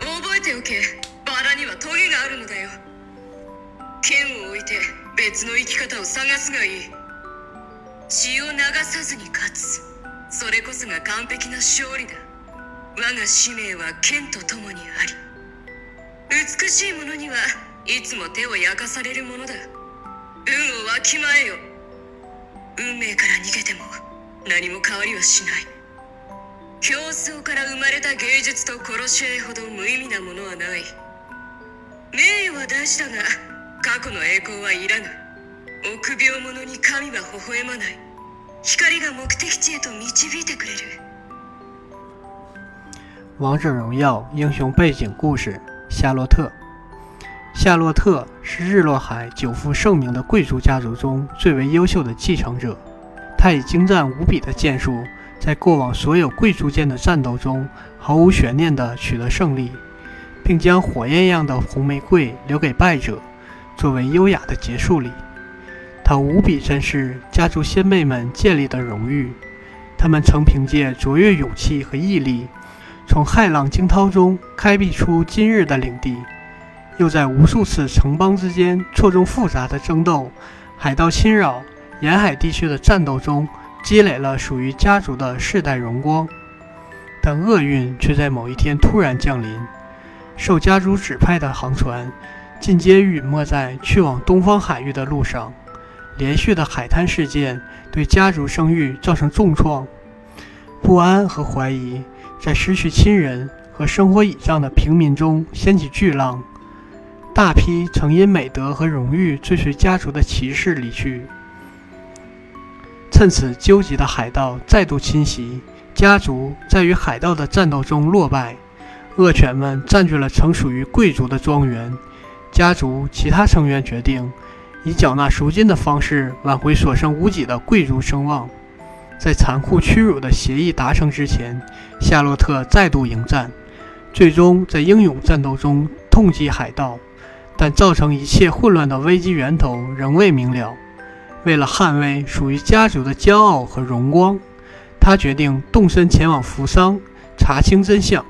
覚えておけバラにはトゲがあるのだよ剣を置いて別の生き方を探すがいい血を流さずに勝つそれこそが完璧な勝利だ我が使命は剣と共にあり美しいものにはいつも手を焼かされるものだ運をわきまえよ運命から逃げても何も変わりはしない競争から生まれた芸術と殺し合いほど無意味なものはない名誉は大事だが過去の栄光はいらぬ臆病者に神は微笑まない光が目的地へと導いてくれる王者荣耀英雄背景故事夏洛特夏洛特是日落海久负盛名的贵族家族中最为优秀的继承者。他以精湛无比的剑术，在过往所有贵族间的战斗中毫无悬念地取得胜利，并将火焰样的红玫瑰留给败者，作为优雅的结束礼。他无比珍视家族先辈们建立的荣誉，他们曾凭借卓越勇气和毅力，从骇浪惊涛中开辟出今日的领地。又在无数次城邦之间错综复杂的争斗、海盗侵扰、沿海地区的战斗中，积累了属于家族的世代荣光。但厄运却在某一天突然降临，受家族指派的航船，进阶陨没在去往东方海域的路上。连续的海滩事件对家族声誉造成重创，不安和怀疑在失去亲人和生活倚仗的平民中掀起巨浪。大批曾因美德和荣誉追随家族的骑士离去，趁此纠集的海盗再度侵袭，家族在与海盗的战斗中落败，恶犬们占据了曾属于贵族的庄园，家族其他成员决定以缴纳赎金的方式挽回所剩无几的贵族声望，在残酷屈辱的协议达成之前，夏洛特再度迎战，最终在英勇战斗中。痛击海盗，但造成一切混乱的危机源头仍未明了。为了捍卫属于家族的骄傲和荣光，他决定动身前往扶桑，查清真相。